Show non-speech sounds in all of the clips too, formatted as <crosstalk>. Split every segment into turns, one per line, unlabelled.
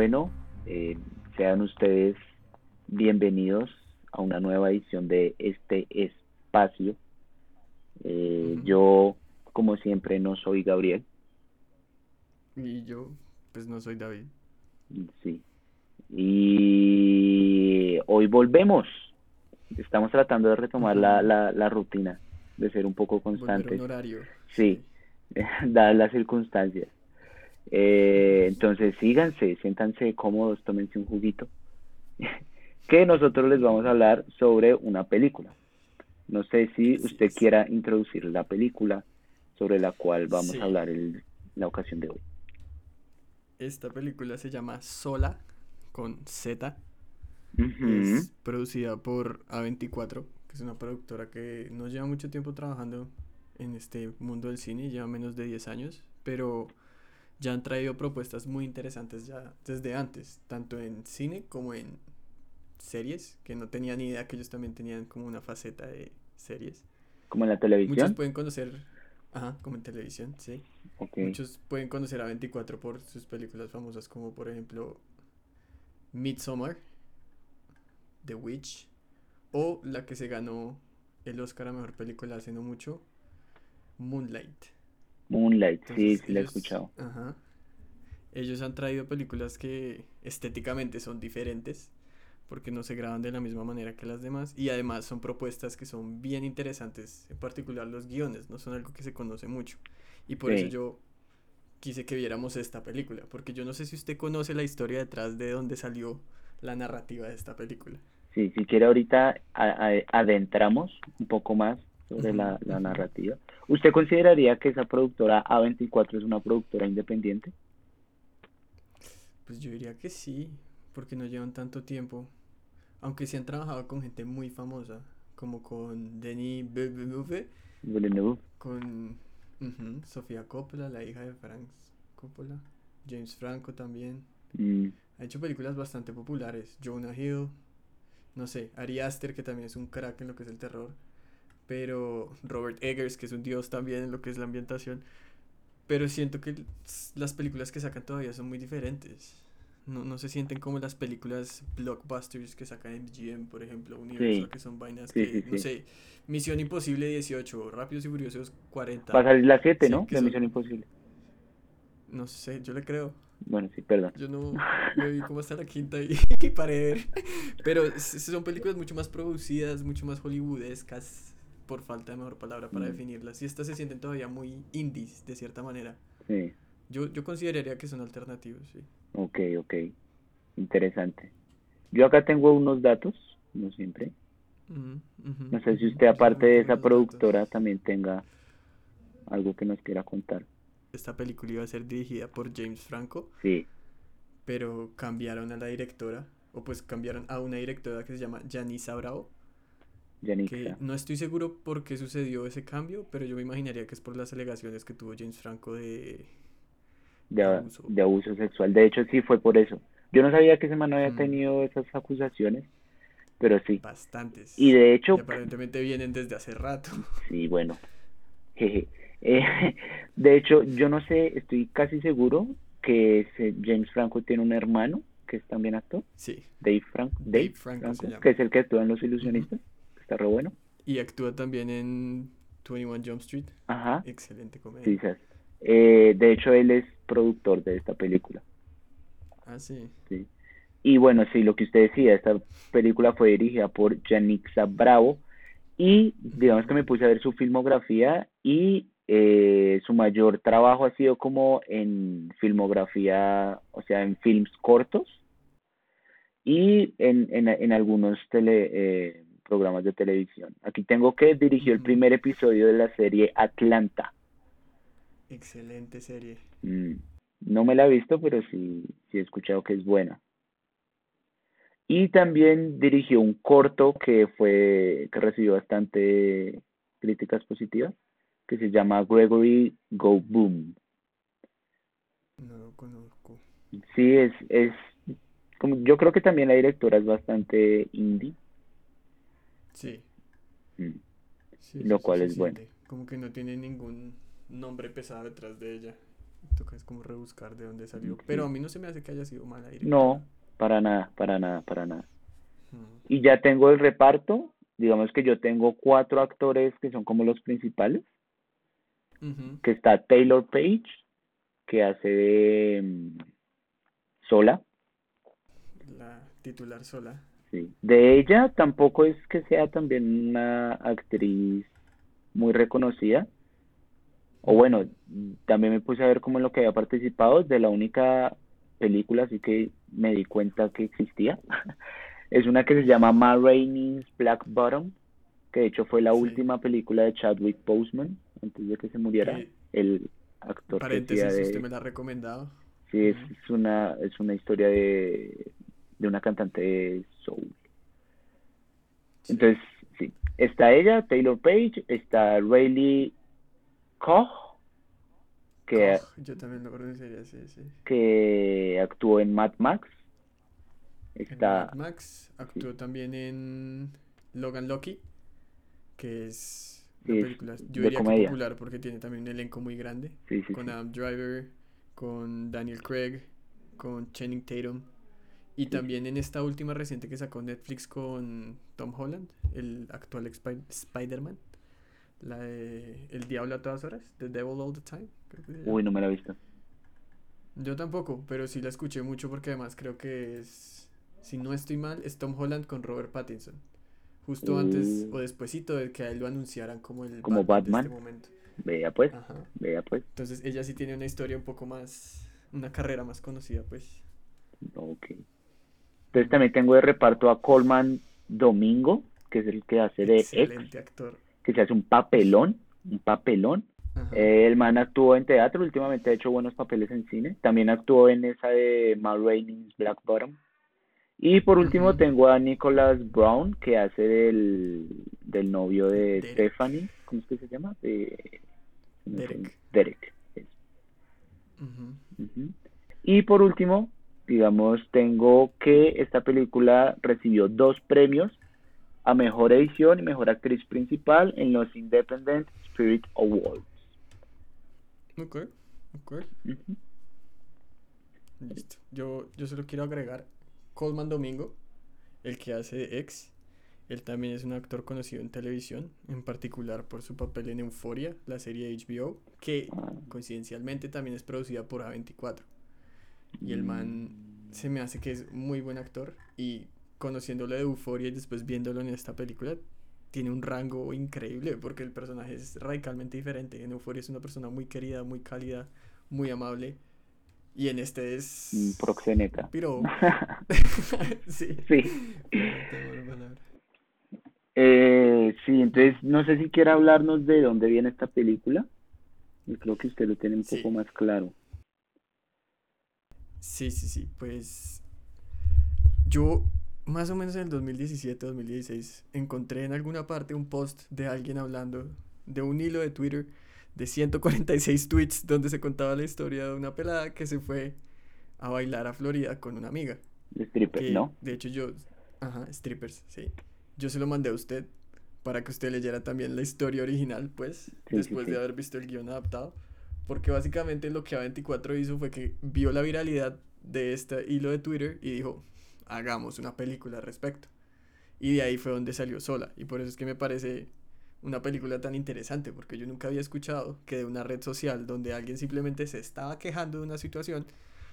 Bueno, eh, sean ustedes bienvenidos a una nueva edición de este espacio. Eh, yo, como siempre, no soy Gabriel.
Y yo, pues no soy David.
Sí. Y hoy volvemos. Estamos tratando de retomar la, la, la rutina, de ser un poco constantes.
Un horario.
Sí, <laughs> dadas las circunstancias. Eh, entonces síganse, siéntanse cómodos, tómense un juguito. <laughs> que nosotros les vamos a hablar sobre una película. No sé si usted quiera introducir la película sobre la cual vamos a hablar en la ocasión de hoy.
Esta película se llama Sola con Z. Es producida por A24, que es una productora que no lleva mucho tiempo trabajando en este mundo del cine, lleva menos de 10 años, pero ya han traído propuestas muy interesantes ya desde antes, tanto en cine como en series, que no tenía ni idea que ellos también tenían como una faceta de series.
Como en la televisión.
Muchos pueden conocer, ajá, como en televisión, sí. Muchos pueden conocer a 24 por sus películas famosas como por ejemplo Midsommar, The Witch, o la que se ganó el Oscar a Mejor Película hace no mucho, Moonlight.
Moonlight, sí, sí la he escuchado.
Ajá. Ellos han traído películas que estéticamente son diferentes, porque no se graban de la misma manera que las demás, y además son propuestas que son bien interesantes, en particular los guiones, no son algo que se conoce mucho. Y por eso yo quise que viéramos esta película, porque yo no sé si usted conoce la historia detrás de dónde salió la narrativa de esta película.
Sí, si quiere ahorita adentramos un poco más sobre la, narrativa. ¿Usted consideraría que esa productora A24 es una productora independiente?
Pues yo diría que sí, porque no llevan tanto tiempo. Aunque sí han trabajado con gente muy famosa, como con Denis Villeneuve, con Sofía Coppola, la hija de Frank Coppola, James Franco también.
Mm.
Ha hecho películas bastante populares, Jonah Hill, no sé, Ari Aster, que también es un crack en lo que es el terror pero Robert Eggers, que es un dios también en lo que es la ambientación. Pero siento que las películas que sacan todavía son muy diferentes. No, no se sienten como las películas blockbusters que sacan MGM, por ejemplo, Universal, que son vainas que, no sé, Misión Imposible 18, Rápidos y Furiosos 40.
Va a salir la 7, ¿no? La Misión Imposible.
No sé, yo le creo.
Bueno, sí, perdón.
Yo no me vi cómo hasta la quinta y, <laughs> y paré Pero son películas mucho más producidas, mucho más hollywoodescas por falta de mejor palabra para mm. definirlas. Y estas se sienten todavía muy indies, de cierta manera.
Sí.
Yo, yo consideraría que son alternativos, sí.
Ok, ok. Interesante. Yo acá tengo unos datos, no siempre. No sé si usted, aparte de esa productora, también tenga algo que nos quiera contar.
Esta película iba a ser dirigida por James Franco.
Sí.
Pero cambiaron a la directora, o pues cambiaron a una directora que se llama Janisa Bravo no estoy seguro por qué sucedió ese cambio, pero yo me imaginaría que es por las alegaciones que tuvo James Franco de...
De, abuso. sexual. De hecho, sí fue por eso. Yo no sabía que ese man había mm. tenido esas acusaciones, pero sí.
Bastantes.
Y de hecho...
aparentemente vienen desde hace rato. <laughs>
Sí, bueno. Eh, <laughs> de hecho, yo no sé, estoy casi seguro que James Franco tiene un hermano que es también actor.
Sí.
Dave, Franco, Dave, Franco, que es el que actúa en Los Ilusionistas está re bueno.
Y actúa también en 21 Jump Street.
Ajá.
Excelente comedia.
Sí, eh, de hecho, él es productor de esta película.
Ah, sí.
Sí. Y bueno, sí, lo que usted decía, esta película fue dirigida por Janixa Bravo y digamos que me puse a ver su filmografía y eh, su mayor trabajo ha sido como en filmografía, o sea, en films cortos y en, en, en algunos tele, eh, programas de televisión. Aquí tengo que dirigió el primer episodio de la serie Atlanta.
Excelente serie.
Mm, no me la he visto, pero sí, sí he escuchado que es buena. Y también dirigió un corto que fue que recibió bastante críticas positivas, que se llama Gregory Go Boom.
No lo conozco.
Sí, es, es como yo creo que también la directora es bastante indie.
Sí.
Mm. lo cual es bueno.
Como que no tiene ningún nombre pesado detrás de ella. Toca es como rebuscar de dónde salió. Pero a mí no se me hace que haya sido mala
No, para nada, para nada, para nada. Y ya tengo el reparto. Digamos que yo tengo cuatro actores que son como los principales. Que está Taylor Page, que hace de mm, Sola.
La titular Sola.
Sí. De ella tampoco es que sea también una actriz muy reconocida. O bueno, también me puse a ver cómo en lo que había participado de la única película, así que me di cuenta que existía. <laughs> es una que se llama Ma Rainey's Black Bottom, que de hecho fue la última película de Chadwick Boseman antes de que se muriera. El actor.
Paréntesis, de... usted me la ha recomendado.
Sí, es, una, es una historia de, de una cantante soul. Entonces, sí, está ella, Taylor Page, está Rayleigh Koch, que,
yo también lo pronunciaría sí, sí.
que actuó en Mad Max.
Está... Mad Max actuó también en Logan Lucky, que es una película, yo diría que popular porque tiene también un elenco muy grande, con Adam Driver, con Daniel Craig, con Channing Tatum. Y también en esta última reciente que sacó Netflix con Tom Holland, el actual Spider-Man. La de El Diablo a todas horas, The Devil All the Time.
Uy, no me la he visto.
Yo tampoco, pero sí la escuché mucho porque además creo que es, si no estoy mal, es Tom Holland con Robert Pattinson. Justo antes uh. o despuesito de que a él lo anunciaran como el
como Batman. este momento. Vea pues, vea pues.
Entonces ella sí tiene una historia un poco más, una carrera más conocida pues.
Ok. Entonces también tengo de reparto a Coleman Domingo, que es el que hace de
Excelente actor.
Que se hace un papelón, un papelón. el man actuó en teatro, últimamente ha hecho buenos papeles en cine. También actuó en esa de Ma Rainey's Black Bottom. Y por último tengo a Nicholas Brown, que hace del, del novio de Stephanie. ¿Cómo es que se llama? De,
Derek.
Derek. Y por último, digamos, tengo que esta película recibió dos premios a Mejor Edición y Mejor Actriz Principal en los Independent Spirit Awards.
Ok, ok. Listo. Yo, yo solo quiero agregar Coleman Domingo, el que hace de ex. Él también es un actor conocido en televisión, en particular por su papel en Euphoria, la serie HBO, que ah. coincidencialmente también es producida por A24. Y el man mm. se me hace que es muy buen actor y conociéndolo de Euforia y después viéndolo en esta película, tiene un rango increíble porque el personaje es radicalmente diferente. En Euforia es una persona muy querida, muy cálida, muy amable. Y en este es.
Proxeneta.
Pero. <laughs> <laughs> sí.
Sí. Eh, sí, entonces no sé si quiere hablarnos de dónde viene esta película. Yo creo que usted lo tiene un poco más claro.
Sí, sí, sí. Pues yo más o menos en el 2017-2016 encontré en alguna parte un post de alguien hablando de un hilo de Twitter de 146 tweets donde se contaba la historia de una pelada que se fue a bailar a Florida con una amiga.
strippers, ¿no?
De hecho yo, ajá, strippers, sí. Yo se lo mandé a usted para que usted leyera también la historia original, pues, después de haber visto el guion adaptado. Porque básicamente lo que A24 hizo fue que vio la viralidad de este hilo de Twitter y dijo, hagamos una película al respecto. Y de ahí fue donde salió sola. Y por eso es que me parece una película tan interesante, porque yo nunca había escuchado que de una red social donde alguien simplemente se estaba quejando de una situación,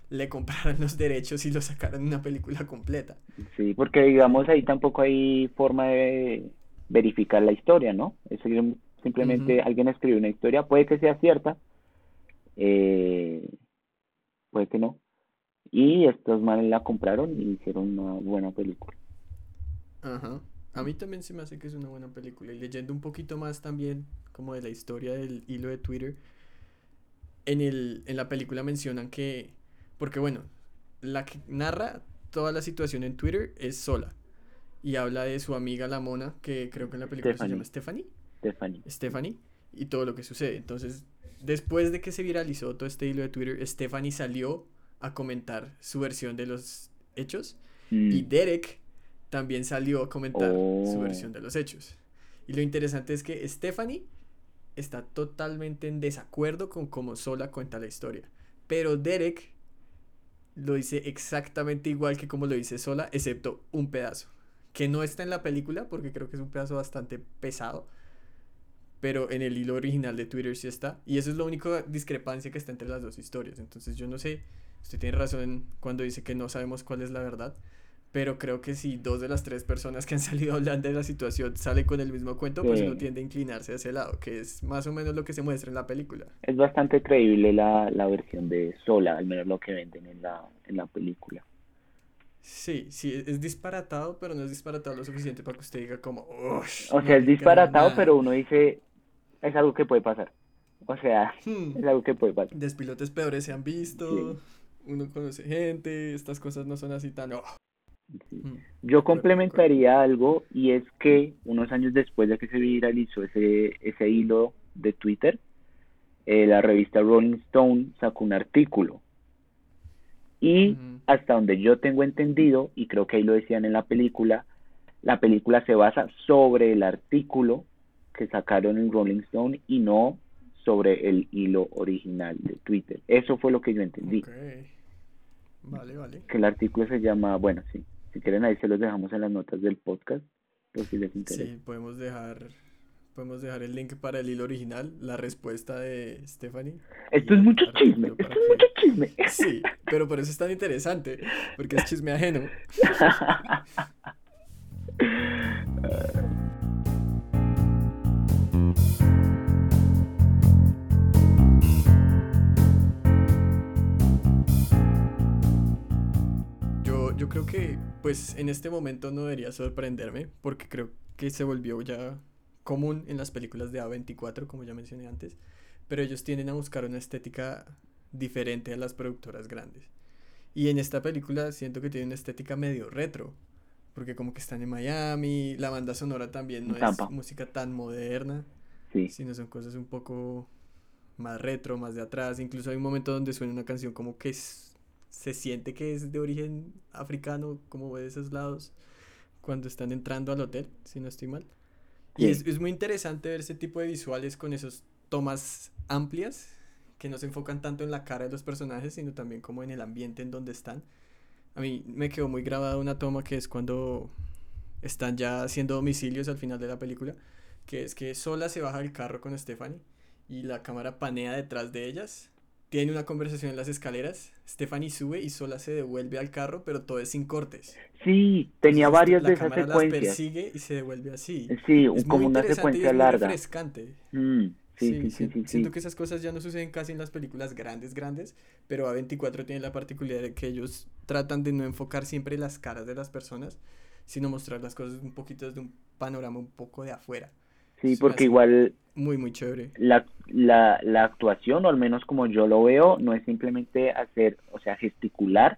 le compraran los derechos y lo sacaran una película completa.
Sí, porque digamos ahí tampoco hay forma de verificar la historia, ¿no? Es simplemente alguien escribe una historia, puede que sea cierta, eh, puede que no. Y estos manes la compraron y hicieron una buena película.
Ajá. A mí también se me hace que es una buena película. Y leyendo un poquito más también, como de la historia del hilo de Twitter, en, el, en la película mencionan que, porque bueno, la que narra toda la situación en Twitter es sola. Y habla de su amiga la mona, que creo que en la película se llama Stephanie.
Stephanie.
Stephanie. Y todo lo que sucede. Entonces, después de que se viralizó todo este hilo de Twitter, Stephanie salió a comentar su versión de los hechos mm. y Derek también salió a comentar su oh. versión de los hechos. Y lo interesante es que Stephanie está totalmente en desacuerdo con cómo Sola cuenta la historia. Pero Derek lo dice exactamente igual que como lo dice Sola, excepto un pedazo. Que no está en la película porque creo que es un pedazo bastante pesado. Pero en el hilo original de Twitter sí está. Y eso es la única discrepancia que está entre las dos historias. Entonces yo no sé, usted tiene razón cuando dice que no sabemos cuál es la verdad pero creo que si dos de las tres personas que han <laughs> salido hablando de la situación salen con el mismo cuento, pues uno tiende a inclinarse hacia ese lado, que es más o menos lo que se muestra en la película.
Es bastante creíble la, la versión de Sola, al menos lo que venden en la, en la película.
Sí, sí, es disparatado, pero no es disparatado lo suficiente para que usted diga como...
o sea, es disparatado, pero uno dice, es algo que puede pasar. O sea, hmm. es algo que puede pasar.
Despilotes peores se han visto, uno conoce gente, estas cosas no son así tan... Oh,
Mm. Yo complementaría algo y es que unos años después de que se viralizó ese, ese hilo de Twitter, eh, la revista Rolling Stone sacó un artículo. Y hasta donde yo tengo entendido, y creo que ahí lo decían en la película, la película se basa sobre el artículo que sacaron en Rolling Stone y no sobre el hilo original de Twitter. Eso fue lo que yo entendí.
Vale, vale.
Que el artículo se llama, bueno, sí, si quieren ahí se los dejamos en las notas del podcast, por si les interesa.
Sí, podemos dejar, podemos dejar el link para el hilo original, la respuesta de Stephanie.
Esto es mucho chisme, esto es mucho chisme.
Sí, pero por eso es tan interesante, porque es chisme ajeno. <laughs> <laughs> yo creo que pues en este momento no debería sorprenderme porque creo que se volvió ya común en las películas de A24 como ya mencioné antes, pero ellos tienden a buscar una estética diferente a las productoras grandes. Y en esta película siento que tiene una estética medio retro, porque como que están en Miami, la banda sonora también no es música tan moderna, sí. sino son cosas un poco más retro, más de atrás. Incluso hay un momento donde suena una canción como que es se siente que es de origen africano, como de esos lados, cuando están entrando al hotel, si no estoy mal. Y es, es, muy interesante ver ese tipo de visuales con esos tomas amplias, que no se enfocan tanto en la cara de los personajes, sino también como en el ambiente en donde están. A mí me quedó muy grabada una toma que es cuando están ya haciendo domicilios al final de la película, que es que sola se baja del carro con Stephanie y la cámara panea detrás de ellas tiene una conversación en las escaleras, Stephanie sube y sola se devuelve al carro, pero todo es sin cortes.
Sí, tenía varias de esas secuencias.
Las persigue y se devuelve así.
Sí, como una secuencia larga.
refrescante.
Mm, sí, sí, sí, sí,
Siento que esas cosas ya no suceden casi en las películas grandes, grandes, pero A24 tiene la particularidad de que ellos tratan de no enfocar siempre las caras de las personas, sino mostrar las cosas un poquito desde un panorama un poco de afuera.
Sí, porque igual...
Muy, muy chévere.
La, la, la actuación, o al menos como yo lo veo, no es simplemente hacer, o sea, gesticular,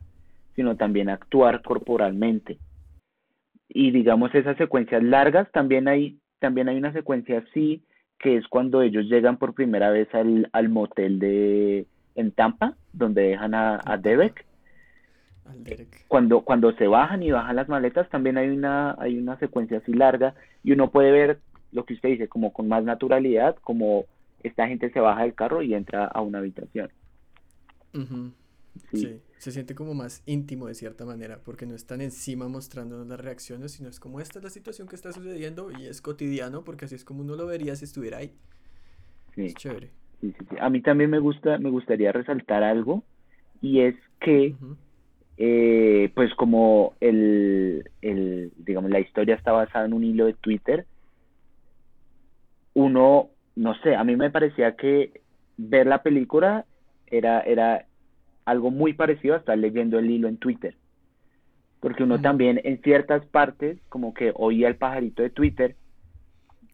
sino también actuar corporalmente. Y digamos, esas secuencias largas, también hay, también hay una secuencia así, que es cuando ellos llegan por primera vez al, al motel de en Tampa, donde dejan a, a Derek. Cuando, cuando se bajan y bajan las maletas, también hay una, hay una secuencia así larga, y uno puede ver lo que usted dice, como con más naturalidad, como esta gente se baja del carro y entra a una habitación.
sí. se siente como más íntimo de cierta manera, porque no están encima mostrándonos las reacciones, sino es como esta es la situación que está sucediendo y es cotidiano, porque así es como uno lo vería si estuviera ahí. Sí. Es chévere.
Sí, sí, A mí también me gusta, me gustaría resaltar algo, y es que, eh, pues como el, el, digamos, la historia está basada en un hilo de Twitter, uno, no sé, a mí me parecía que ver la película era, era algo muy parecido a estar leyendo el hilo en Twitter. Porque uno también en ciertas partes como que oía el pajarito de Twitter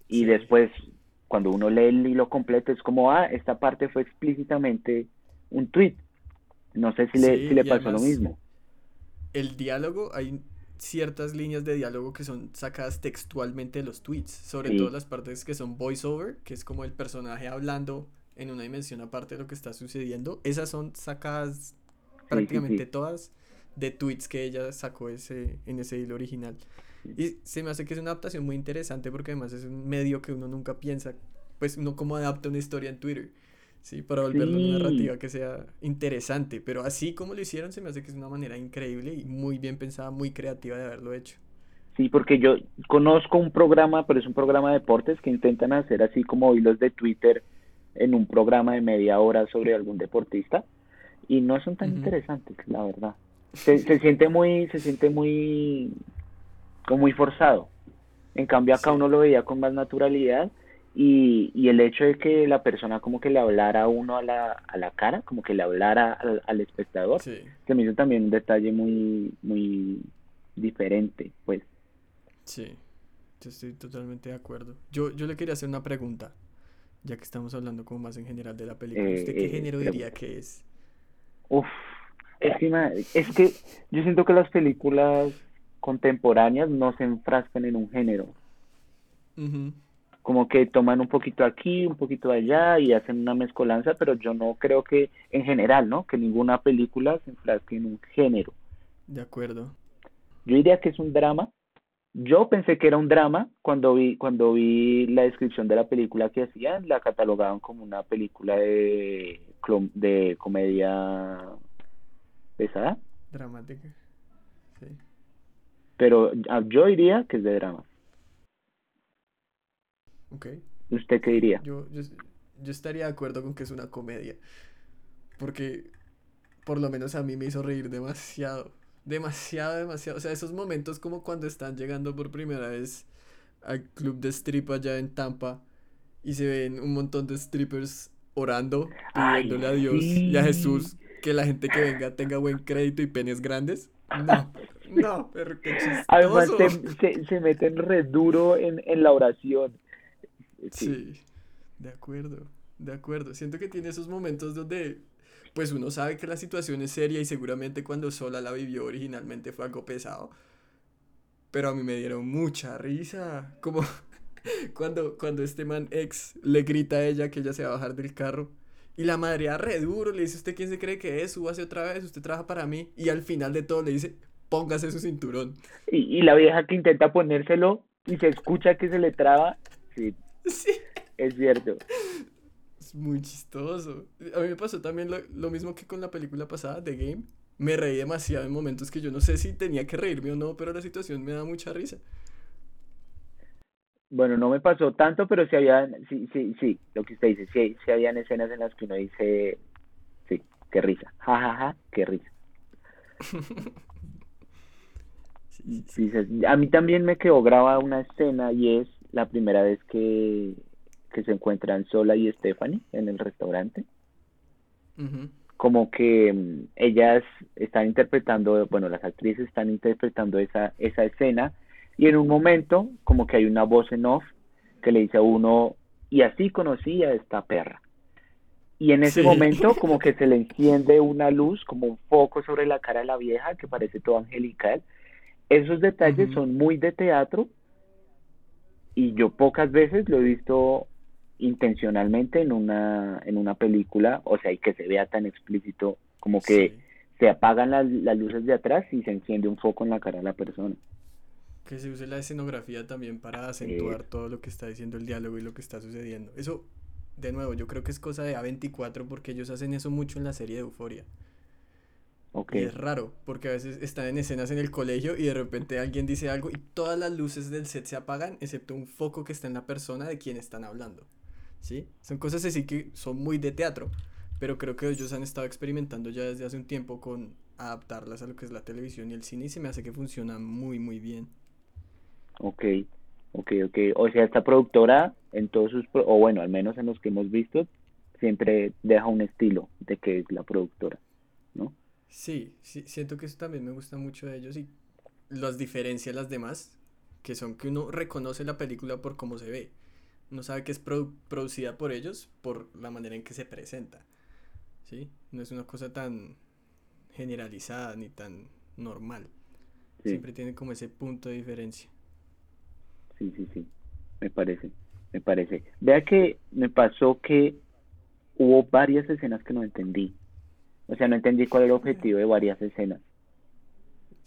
y después cuando uno lee el hilo completo es como, ah, esta parte fue explícitamente un tweet. No sé si le, si le pasó lo mismo.
El diálogo, hay ciertas líneas de diálogo que son sacadas textualmente de los tweets, sobre todo las partes que son voiceover, que es como el personaje hablando en una dimensión aparte de lo que está sucediendo, esas son sacadas prácticamente todas de tweets que ella sacó ese, en ese hilo original. Y se me hace que es una adaptación muy interesante porque además es un medio que uno nunca piensa, pues uno como adapta una historia en Twitter, Sí, para volver una narrativa que sea interesante. Pero así como lo hicieron, se me hace que es una manera increíble y muy bien pensada, muy creativa de haberlo hecho.
Sí, porque yo conozco un programa, pero es un programa de deportes que intentan hacer así como hilos de Twitter en un programa de media hora sobre algún deportista y no son tan interesantes, la verdad. <laughs> Se, se siente muy, se siente muy, como muy forzado. En cambio acá uno lo veía con más naturalidad y, y el hecho de que la persona como que le hablara a uno a la, a la cara, como que le hablara al, al espectador, se me hizo también un detalle muy, muy diferente, pues.
Sí, yo estoy totalmente de acuerdo. Yo, yo le quería hacer una pregunta, ya que estamos hablando como más en general de la película. ¿Usted qué eh, género diría que es?
Uf, es que, es que yo siento que las películas contemporáneas no se enfrascan en un género. Como que toman un poquito aquí, un poquito allá y hacen una mezcolanza, pero yo no creo que en general, ¿no? Que ninguna película se enfrasque en un género.
De acuerdo.
Yo diría que es un drama, yo pensé que era un drama cuando vi, cuando vi la descripción de la película que hacían, la catalogaban como una película de, de comedia pesada.
Dramática, sí.
Pero ah, yo diría que es de drama.
Ok.
¿Usted qué diría?
Yo, yo, yo estaría de acuerdo con que es una comedia. Porque por lo menos a mí me hizo reír demasiado demasiado, demasiado. O sea, esos momentos como cuando están llegando por primera vez al club de strip allá en Tampa y se ven un montón de strippers orando, pidiéndole a Dios y a Jesús que la gente que venga tenga buen crédito y penes grandes. No, no, pero qué chistoso.
Además se, se, meten re duro en, en la oración.
Sí, de acuerdo, de acuerdo. Siento que tiene esos momentos donde pues uno sabe que la situación es seria y seguramente cuando Sola la vivió originalmente fue algo pesado. Pero a mí me dieron mucha risa. Como <laughs> cuando, cuando este man ex le grita a ella que ella se va a bajar del carro. Y la madre re duro le dice, ¿usted quién se cree que es? Súbase otra vez, usted trabaja para mí. Y al final de todo le dice, póngase su cinturón.
Y, y la vieja que intenta ponérselo y se escucha que se le traba. Sí. <laughs> Sí. Es cierto
muy chistoso. A mí me pasó también lo, mismo que con la película pasada, The Game. Me reí demasiado en momentos que yo no sé si tenía que reírme o no, pero la situación me da mucha risa.
Bueno, no me pasó tanto, pero sí había, sí, sí, sí, lo que usted dice, sí, sí habían escenas en las que uno dice, sí, qué risa, jajaja, ja, ja, qué risa. <laughs> a mí también me quedó grabada una escena y es la primera vez que que se encuentran Sola y Stephanie en el restaurante. Como que mm, ellas están interpretando, bueno, las actrices están interpretando esa, esa escena y en un momento como que hay una voz en off que le dice a uno, y así conocí a esta perra. Y en ese momento <laughs> como que se le enciende una luz, como un foco sobre la cara de la vieja que parece todo angelical. Esos detalles son muy de teatro y yo pocas veces lo he visto intencionalmente en una, en una película, o sea, y que se vea tan explícito como que se apagan las, las luces de atrás y se enciende un foco en la cara de la persona.
Que se use la escenografía también para acentuar todo lo que está diciendo el diálogo y lo que está sucediendo. Eso, de nuevo, yo creo que es cosa de A24 porque ellos hacen eso mucho en la serie de Euforia. Okay. Y es raro, porque a veces están en escenas en el colegio y de repente alguien dice algo y todas las luces del set se apagan, excepto un foco que está en la persona de quien están hablando. ¿sí? Son cosas así que son muy de teatro, pero creo que ellos han estado experimentando ya desde hace un tiempo con adaptarlas a lo que es la televisión y el cine y se me hace que funciona muy, muy bien.
Ok, ok, ok. O sea, esta productora en todos sus, o bueno, al menos en los que hemos visto, siempre deja un estilo de que es la productora.
Sí, sí, siento que eso también me gusta mucho de ellos y las diferencias las demás, que son que uno reconoce la película por cómo se ve no sabe que es producida por ellos por la manera en que se presenta. ¿Sí? No es una cosa tan generalizada ni tan normal. Siempre tiene como ese punto de diferencia.
Sí, sí, sí. Me parece, me parece. Vea que me pasó que hubo varias escenas que no entendí. O sea, no entendí cuál era el objetivo de varias escenas.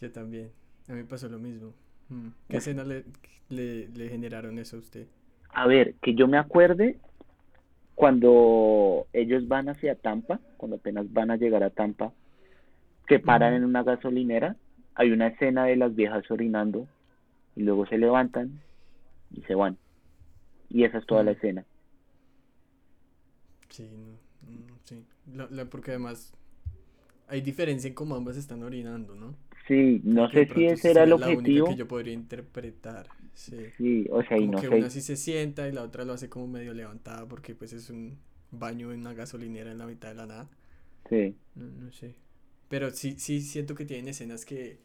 Yo también. A mí pasó lo mismo. Mm. ¿Qué escena le, le generaron eso a usted?
a ver, que yo me acuerde, cuando ellos van hacia Tampa, cuando apenas van a llegar a Tampa, que paran en una gasolinera, hay una escena de las viejas orinando y luego se levantan y se van. Y esa es toda la escena.
Sí, sí. porque además hay diferencia en cómo ambas están orinando, ¿no?
Sí, no sé si ese era el objetivo.
que yo podría interpretar.
Sí, o sea, y no
que una sí se sienta y la otra lo hace como medio levantada porque pues es un baño en una gasolinera en la mitad de la nada.
Sí.
No, sé. Pero sí, sí siento que tienen escenas que...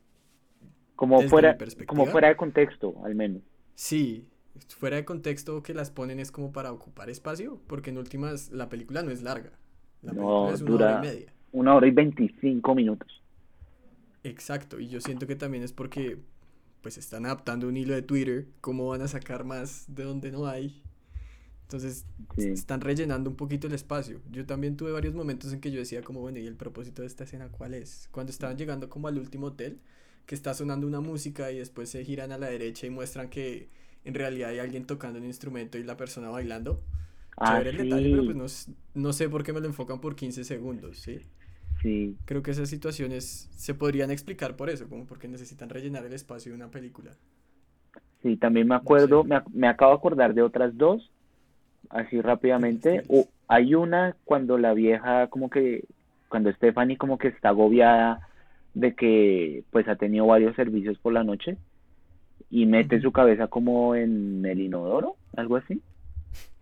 Como fuera, como fuera de contexto, al menos.
Sí, fuera de contexto que las ponen es como para ocupar espacio, porque en últimas la película no es larga. La película es una hora y media.
Una hora y veinticinco minutos.
Exacto, y yo siento que también es porque pues están adaptando un hilo de Twitter, ¿cómo van a sacar más de donde no hay? Entonces están rellenando un poquito el espacio. Yo también tuve varios momentos en que yo decía como, bueno, ¿y el propósito de esta escena cuál es? Cuando estaban llegando como al último hotel, que está sonando una música y después se giran a la derecha y muestran que en realidad hay alguien tocando un instrumento y la persona bailando. Ah, el detalle, pero pues no, no, sé por qué me lo enfocan por 15 segundos, ¿sí? Creo que esas situaciones se podrían explicar por eso, como porque necesitan rellenar el espacio de una película.
Sí, también me acuerdo, me, acabo de acordar de otras dos, así rápidamente. hay una cuando la vieja, como que, cuando Stephanie como que está agobiada de que pues ha tenido varios servicios por la noche y mete su cabeza como en el inodoro, algo así.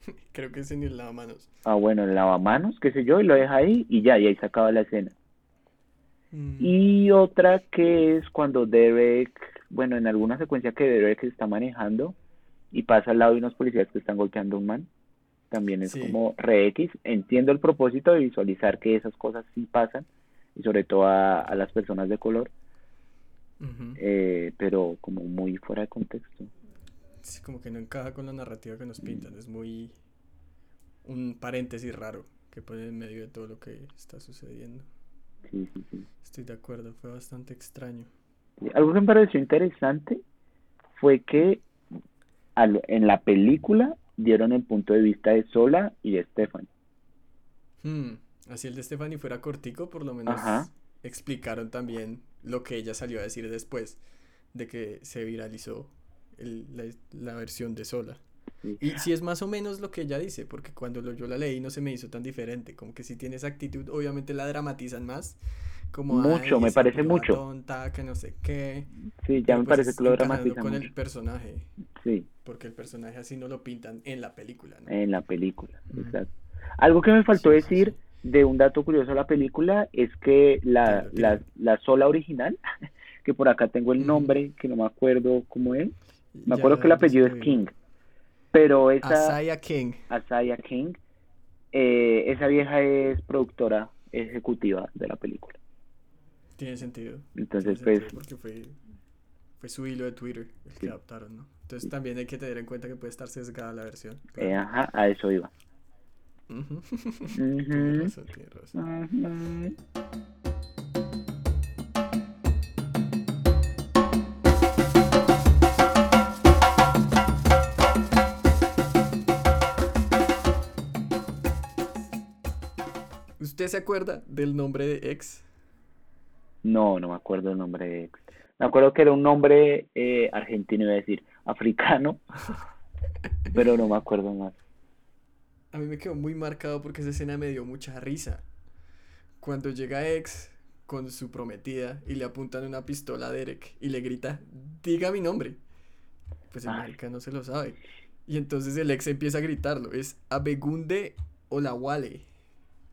<laughs>
Creo que es en el lavamanos.
Ah, bueno, el lavamanos, qué sé yo, y lo deja ahí y ya, y ahí se acaba la escena. Mm. Y otra que es cuando Derek, bueno, en alguna secuencia que Derek está manejando y pasa al lado de unos policías que están golpeando a un man. También es como re X. Entiendo el propósito de visualizar que esas cosas sí pasan, y sobre todo a, las personas de color, eh, pero como muy fuera de contexto.
Sí, como que no encaja con la narrativa que nos pintan. Es muy un paréntesis raro que pone en medio de todo lo que está sucediendo.
Sí, sí, sí.
Estoy de acuerdo, fue bastante extraño.
Algo que me pareció interesante fue que en la película dieron el punto de vista de Sola y de Stephanie.
Hmm, así el de Stephanie fuera cortico, por lo menos explicaron también lo que ella salió a decir después de que se viralizó la, versión de Sola. Y si es más o menos lo que ella dice, porque cuando yo la leí no se me hizo tan diferente, como que si tiene esa actitud, obviamente la dramatizan más, como
mucho, me parece mucho.
Tonta, que no sé qué.
Sí, ya me pues parece que lo dramatizan
con el personaje.
Sí.
Porque el personaje así no lo pintan en la película,
En la película, exacto. Algo que me faltó decir de un dato curioso de la película es que la, la, la sola original, <laughs> que por acá tengo el nombre, que no me acuerdo cómo es, me acuerdo que el apellido es King. Pero esa.
Asaya King.
Asaya King. Eh, esa vieja es productora ejecutiva de la película.
Tiene sentido.
Entonces, pues.
porque fue, fue su hilo de Twitter el que adaptaron, ¿no? Entonces también hay que tener en cuenta que puede estar sesgada la versión.
Eh, ajá, a eso iba. <laughs>
Tiene razón, tiene razón. ¿Usted se acuerda del nombre de ex?
No, no me acuerdo del nombre de ex. Me acuerdo que era un nombre eh, argentino, iba a decir, africano, <laughs> pero no me acuerdo más.
A mí me quedó muy marcado porque esa escena me dio mucha risa. Cuando llega ex con su prometida y le apuntan una pistola a Derek y le grita, diga mi nombre. Pues el marica no se lo sabe. Y entonces el ex empieza a gritarlo, es Abegunde Olawale.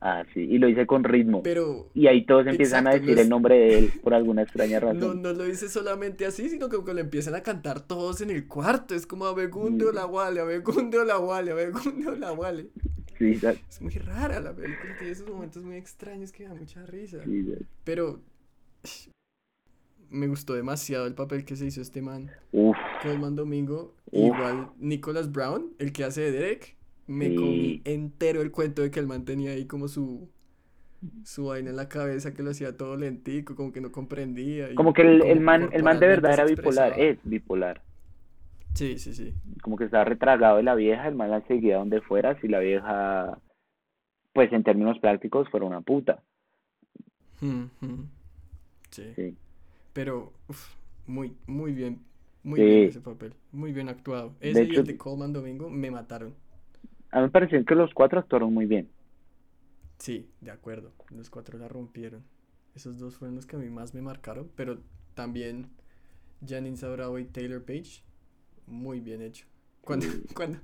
Ah, sí, y lo hice con ritmo.
Pero,
y ahí todos empiezan a decir el nombre de él por alguna extraña <laughs> razón.
No, no lo dice solamente así, sino que, lo empiezan a cantar todos en el cuarto. Es como Abegunde o la Wale, Abegunde o la Wale, Abegunde <laughs> o la Wale.
Sí,
es muy rara la película, tiene esos momentos muy extraños que da mucha risa. Pero <sniffs> me gustó demasiado el papel que se hizo este man.
Uf.
man Domingo. Igual Nicholas Brown, el que hace de Derek me comí entero el cuento de que el man tenía ahí como su su vaina en la cabeza que lo hacía todo lentico, como que no comprendía.
como que el, el man, el man de verdad era bipolar, es bipolar.
Sí, sí, sí.
Como que estaba retragado de la vieja, el man la seguía donde fuera, si la vieja pues en términos prácticos fuera una puta.
Sí. Pero muy, muy bien, muy bien ese papel, muy bien actuado. Ese y el de Coleman Domingo me mataron.
A mí me pareció que los cuatro actuaron muy bien.
Sí, de acuerdo. Los cuatro la rompieron. Esos dos fueron los que a mí más me marcaron, pero también Janine Bravo y Taylor Page, muy bien hecho. Cuando, <laughs> cuando,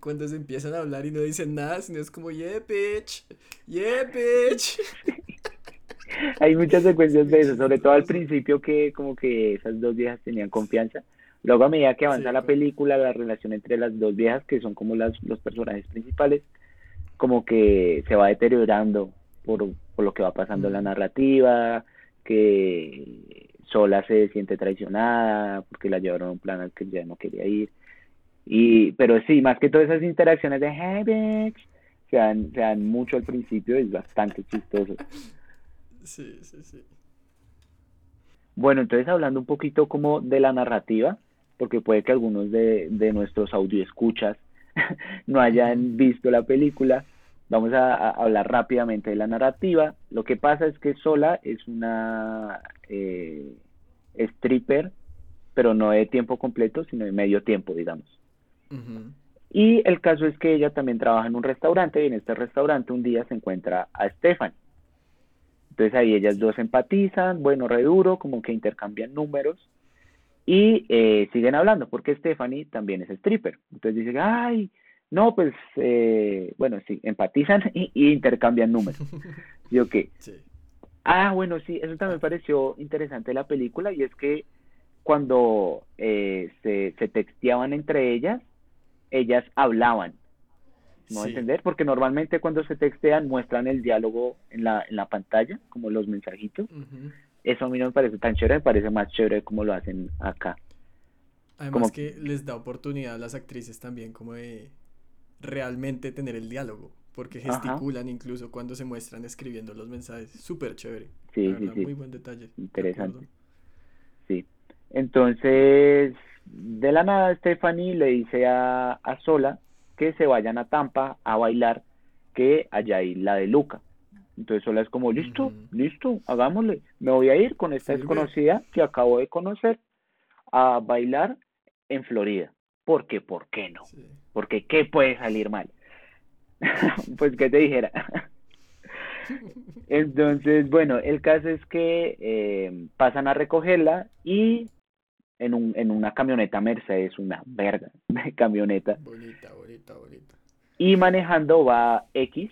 cuando se empiezan a hablar y no dicen nada, sino es como, yeah, bitch, yeah, bitch. <laughs>
Hay muchas secuencias de eso, sobre todo al <laughs> principio que como que esas dos viejas tenían confianza. Luego a medida que avanza la película, la relación entre las dos viejas, que son como las, los personajes principales, como que se va deteriorando por, por lo que va pasando en la narrativa, que sola se siente traicionada porque la llevaron a un plan al que ya no quería ir. Y, pero sí, más que todas esas interacciones de hey bitch, se dan, se dan mucho al principio, es bastante chistoso.
Sí, sí, sí.
Bueno, entonces hablando un poquito como de la narrativa, porque puede que algunos de, de nuestros escuchas <laughs> no hayan visto la película, vamos a, hablar rápidamente de la narrativa. Lo que pasa es que Sola es una eh, stripper, pero no de tiempo completo, sino de medio tiempo, digamos. Y el caso es que ella también trabaja en un restaurante y en este restaurante un día se encuentra a Stefan. Entonces ahí ellas dos empatizan, bueno, re duro, como que intercambian números y eh, siguen hablando porque Stephanie también es stripper. Entonces dice, ay, no, pues, eh, bueno, sí, empatizan <laughs> y, intercambian números. <laughs> Sí. Ah, bueno, sí, eso también pareció interesante la película y es que cuando eh, se, se texteaban entre ellas, ellas hablaban. ¿No entender? Porque normalmente cuando se textean muestran el diálogo en la, en la pantalla, como los mensajitos. Eso a mí no me parece tan chévere, me parece más chévere como lo hacen acá.
Además que les da oportunidad a las actrices también como de realmente tener el diálogo porque gesticulan incluso cuando se muestran escribiendo los mensajes. Súper chévere. Sí, sí, sí. Muy buen detalle.
Interesante. Sí. Entonces, de la nada, Stephanie le dice a, a Sola que se vayan a Tampa a bailar, que allá hay la de Luca. Entonces Sola es como, listo, listo, hagámosle. Me voy a ir con esta desconocida que acabo de conocer a bailar en Florida. Porque, ¿por qué no? Porque, ¿qué puede salir mal? <laughs> pues que te dijera. <laughs> Entonces, bueno, el caso es que eh, pasan a recogerla y en, un, en una camioneta Mercedes, una verga de camioneta.
Bonita, bonita, bonita.
Y manejando va X,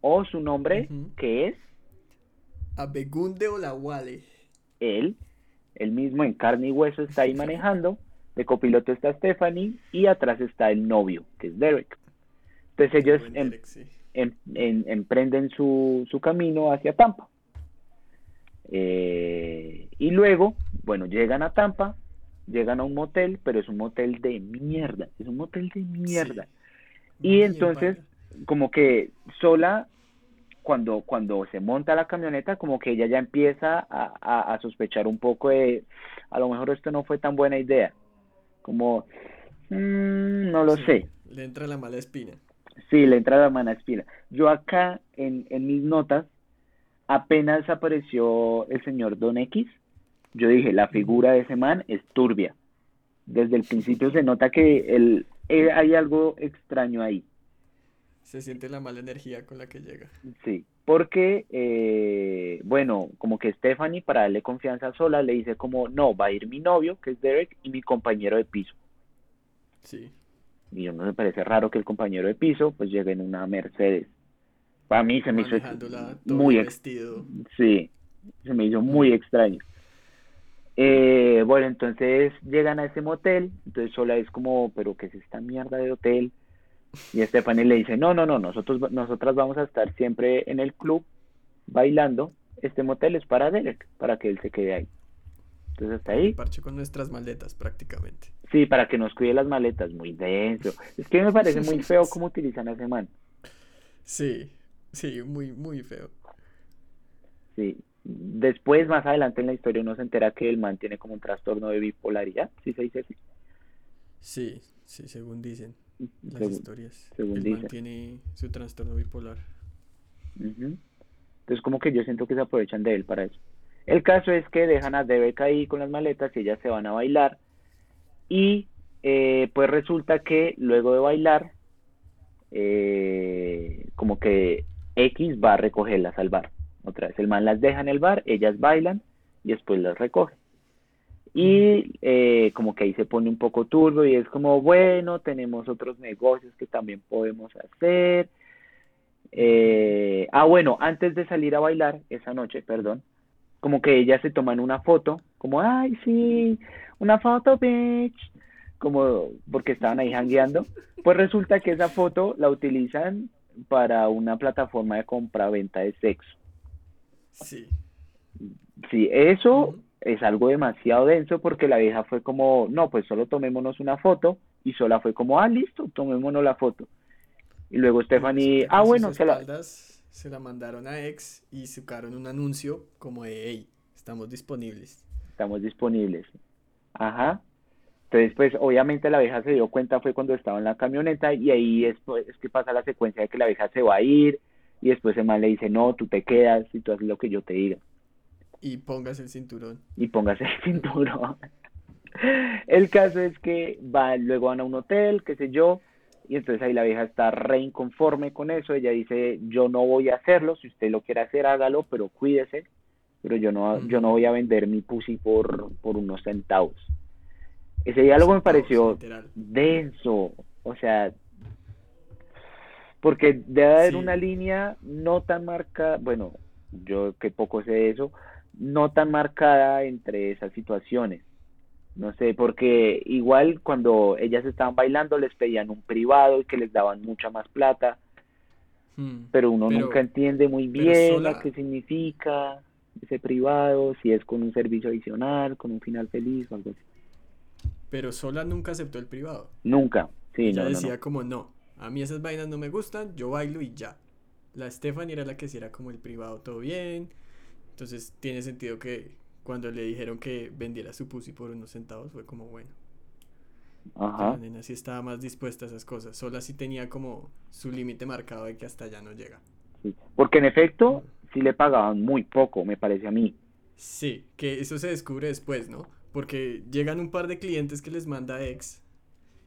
o su nombre, que es...
Abegunde Olawale.
Él, el mismo en carne y hueso, está ahí <laughs> manejando. De copiloto está Stephanie y atrás está el novio, que es Derek. Entonces ellos em, em, emprenden su, su, camino hacia Tampa. Eh, y luego, bueno, llegan a Tampa, llegan a un motel, pero es un motel de mierda, es un motel de mierda. Y entonces, como que sola, cuando, cuando se monta la camioneta, como que ella ya empieza a, a sospechar un poco de, a lo mejor esto no fue tan buena idea. Como, mm, no lo sé.
Le entra la mala espina.
Sí, le entra la mala espina. Yo acá, en, en mis notas, apenas apareció el señor Don X, yo dije, la figura de ese man es turbia. Desde el principio se nota que el, eh, hay algo extraño ahí.
Se siente la mala energía con la que llega.
Sí, porque, eh, bueno, como que Stephanie, para darle confianza sola, le dice como, no, va a ir mi novio, que es Derek, y mi compañero de piso.
Sí.
Y no me parece raro que el compañero de piso, pues, llegue en una Mercedes. Para mí se me hizo muy vestido. Sí, se me hizo muy extraño. Eh, bueno, entonces llegan a ese motel, entonces sola es como, pero ¿qué es esta mierda de hotel? Y Stephanie le dice, no, no, no, nosotros, nosotras vamos a estar siempre en el club bailando. Este motel es para Derek, para que él se quede ahí. Entonces hasta ahí.
Parche con nuestras maletas prácticamente.
Sí, para que nos cuide las maletas, muy denso. Es que me parece muy feo cómo utilizan a ese man.
Sí, sí, muy, muy feo.
Sí. Después, más adelante en la historia, uno se entera que el man tiene como un trastorno de bipolaridad, ¿sí se dice así?
Sí, sí, según dicen las historias. Según el man tiene su trastorno bipolar.
Entonces como que yo siento que se aprovechan de él para eso. El caso es que dejan a Derek ahí con las maletas y ellas se van a bailar y eh, pues resulta que luego de bailar eh, como que X va a recogerlas al bar. Otra vez el man las deja en el bar, ellas bailan y después las recoge. Y eh, como que ahí se pone un poco turbo y es como, bueno, tenemos otros negocios que también podemos hacer. Eh, ah, bueno, antes de salir a bailar esa noche, perdón, como que ellas se toman una foto, como, ay, sí, una foto, bitch, como porque estaban ahí hangueando. Pues resulta que esa foto la utilizan para una plataforma de compra-venta de sexo.
Sí.
Sí, eso es algo demasiado denso porque la vieja fue como, no, pues solo tomémonos una foto y sola fue como, ah, listo, tomémonos la foto. Y luego Stephanie, ah, bueno,
se la... Se la mandaron a ex y sacaron un anuncio como de, hey, estamos disponibles.
Estamos disponibles. Ajá. Entonces, pues obviamente la vieja se dio cuenta fue cuando estaba en la camioneta y ahí es, pues, es que pasa la secuencia de que la vieja se va a ir y después el man le dice, no, tú te quedas y tú haces lo que yo te diga.
Y pongas el cinturón.
Y pongas el <laughs> cinturón. el caso es que va, luego van a un hotel, qué sé yo, y entonces ahí la vieja está re inconforme con eso. Ella dice, yo no voy a hacerlo, si usted lo quiere hacer, hágalo, pero cuídese. Pero yo no, yo no voy a vender mi pussy por, por unos centavos. Ese diálogo me pareció denso. O sea, porque debe haber una línea no tan marcada, bueno, yo que poco sé de eso, no tan marcada entre esas situaciones. No sé, porque igual cuando ellas estaban bailando les pedían un privado y que les daban mucha más plata, hmm, pero uno nunca entiende muy bien lo que significa ese privado, si es con un servicio adicional, con un final feliz o algo así.
Pero Sola nunca aceptó el privado.
Nunca, sí,
Ella decía como no, a mí esas vainas no me gustan, yo bailo y ya. La Stephanie era la que hiciera como el privado todo bien, entonces tiene sentido que cuando le dijeron que vendiera su pussy por unos centavos fue como bueno. Ajá. La nena sí estaba más dispuesta a esas cosas. Sola sí tenía como su límite marcado de que hasta allá no llega.
Sí. Porque en efecto sí le pagaban muy poco, me parece a mí.
Sí, que eso se descubre después, ¿no? Porque llegan un par de clientes que les manda ex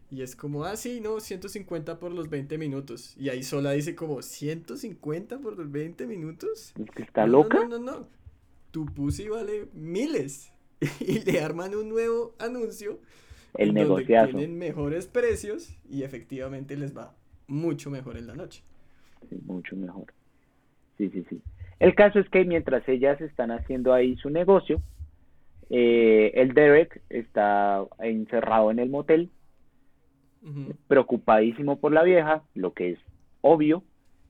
y es como, ah, sí, no, 150 por los 20 minutos. Y ahí sola dice como, ¿150 por los 20 minutos?
¿Es que está loca?
No, no, no, tu pussy vale miles <laughs> y le arman un nuevo anuncio
el donde
tienen mejores precios y efectivamente les va mucho mejor en la noche.
Sí, mucho mejor. Sí, sí, sí. El caso es que mientras ellas están haciendo ahí su negocio, eh, el Derek está encerrado en el motel, preocupadísimo por la vieja, lo que es obvio.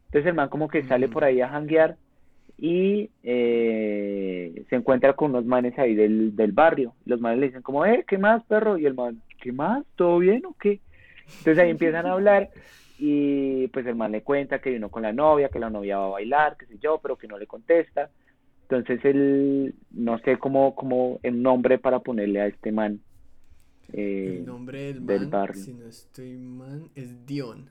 Entonces el man como que sale por ahí a janguear y eh, se encuentra con unos manes ahí del, del barrio. Los manes le dicen como, eh, ¿qué más, perro? Y el man, ¿qué más? ¿Todo bien o qué? Entonces ahí empiezan a hablar y pues el man le cuenta que vino con la novia, que la novia va a bailar, qué sé yo, pero que no le contesta. Entonces él, no sé cómo, cómo el nombre para ponerle a este man.
Eh, el nombre del, barrio. si no estoy mal, es Dion.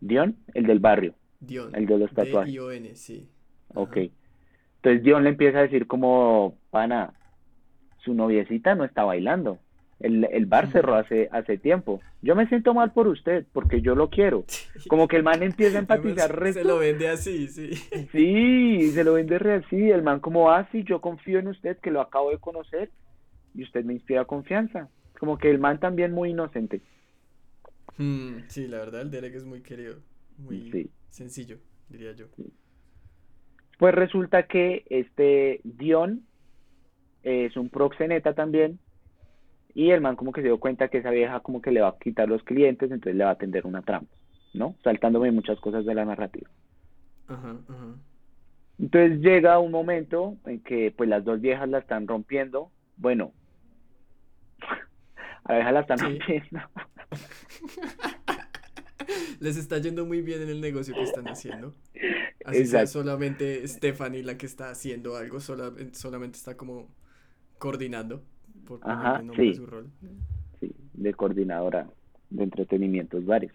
¿Dion? El del barrio.
Dion.
El de los tatuajes.
D-I-O-N, sí.
Ok. Entonces Dion le empieza a decir como, pana, su noviecita no está bailando. El, el bar cerró hace, hace tiempo. Yo me siento mal por usted, porque yo lo quiero. <laughs> Como que el man empieza a empatizar
resto. Se lo vende así, sí. <laughs>
Sí, se lo vende re así. El man como, ah, sí, yo confío en usted, que lo acabo de conocer, y usted me inspira confianza. Como que el man también muy inocente.
Hmm, sí, la verdad el Derek es muy querido. Muy sencillo, diría yo.
Pues resulta que este Dion es un proxeneta también y el man como que se dio cuenta que esa vieja como que le va a quitar los clientes, entonces le va a atender una trampa, ¿no? Saltándome muchas cosas de la narrativa.
Ajá, ajá.
Entonces llega un momento en que pues las dos viejas la están rompiendo. Bueno, <laughs> a la vieja la están rompiendo. <laughs>
Les está yendo muy bien en el negocio que están haciendo. <laughs> Así sea solamente Stephanie la que está haciendo algo, solamente está como coordinando por
Ajá, sí. su rol. Sí, de coordinadora de entretenimientos varios.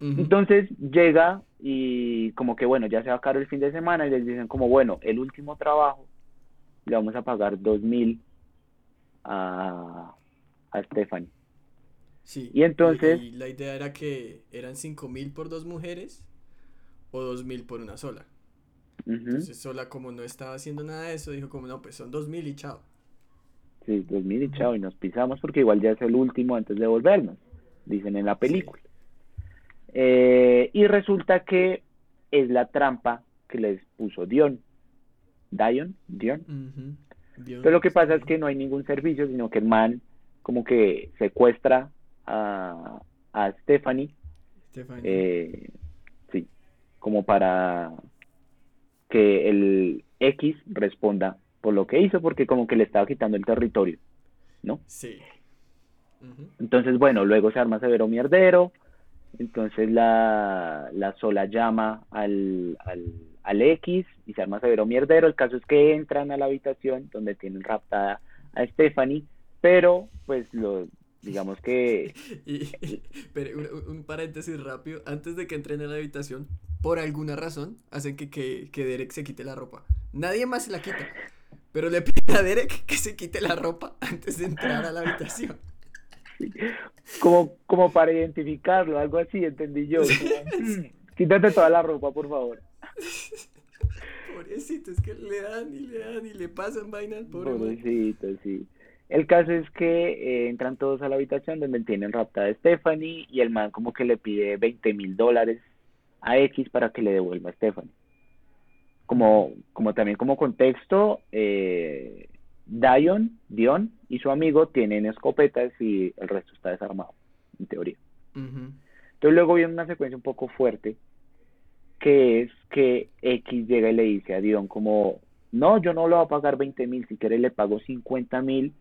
Entonces llega y como que bueno, ya se va a acabar el fin de semana y les dicen como bueno, el último trabajo le vamos a pagar dos mil a, a Stephanie.
Sí.
Y entonces...
Y, la idea era que eran cinco mil por dos mujeres o dos mil por una sola. Entonces sola como no estaba haciendo nada de eso, dijo como no, pues son dos mil y chao.
Sí, dos mil y chao, y nos pisamos porque igual ya es el último antes de volvernos, dicen en la película. Eh, y resulta que es la trampa que les puso Dion. Dion, Dion. Pero lo que pasa es que no hay ningún servicio, sino que el man como que secuestra a, a Stephanie. Eh, sí, como para que el X responda por lo que hizo, porque como que le estaba quitando el territorio, ¿no?
Sí.
Entonces, bueno, luego se arma severo mierdero, entonces la, la sola llama al, al, al X y se arma severo mierdero. El caso es que entran a la habitación donde tienen raptada a Stephanie, pero pues lo, digamos que... <laughs>
pero un, paréntesis rápido, antes de que entren a la habitación, por alguna razón, hacen que, que, que Derek se quite la ropa. Nadie más se la quita, pero le pide a Derek que se quite la ropa antes de entrar a la habitación.
Como, como para identificarlo, algo así, entendí yo. <laughs> Mm, quítate toda la ropa, por favor. <laughs>
Pobrecito, es que le dan y le dan y le pasan vainas, pobre
Pobrecito, sí. El caso es que eh, entran todos a la habitación donde tienen raptada a Stephanie y el man como que le pide 20 mil dólares a X para que le devuelva a Stephanie. Como, como también como contexto, eh, Dion, Dion y su amigo tienen escopetas y el resto está desarmado, en teoría. Entonces luego viene una secuencia un poco fuerte, que es que X llega y le dice a Dion como, no, yo no le voy a pagar 20 mil, si quiere le pago 50 mil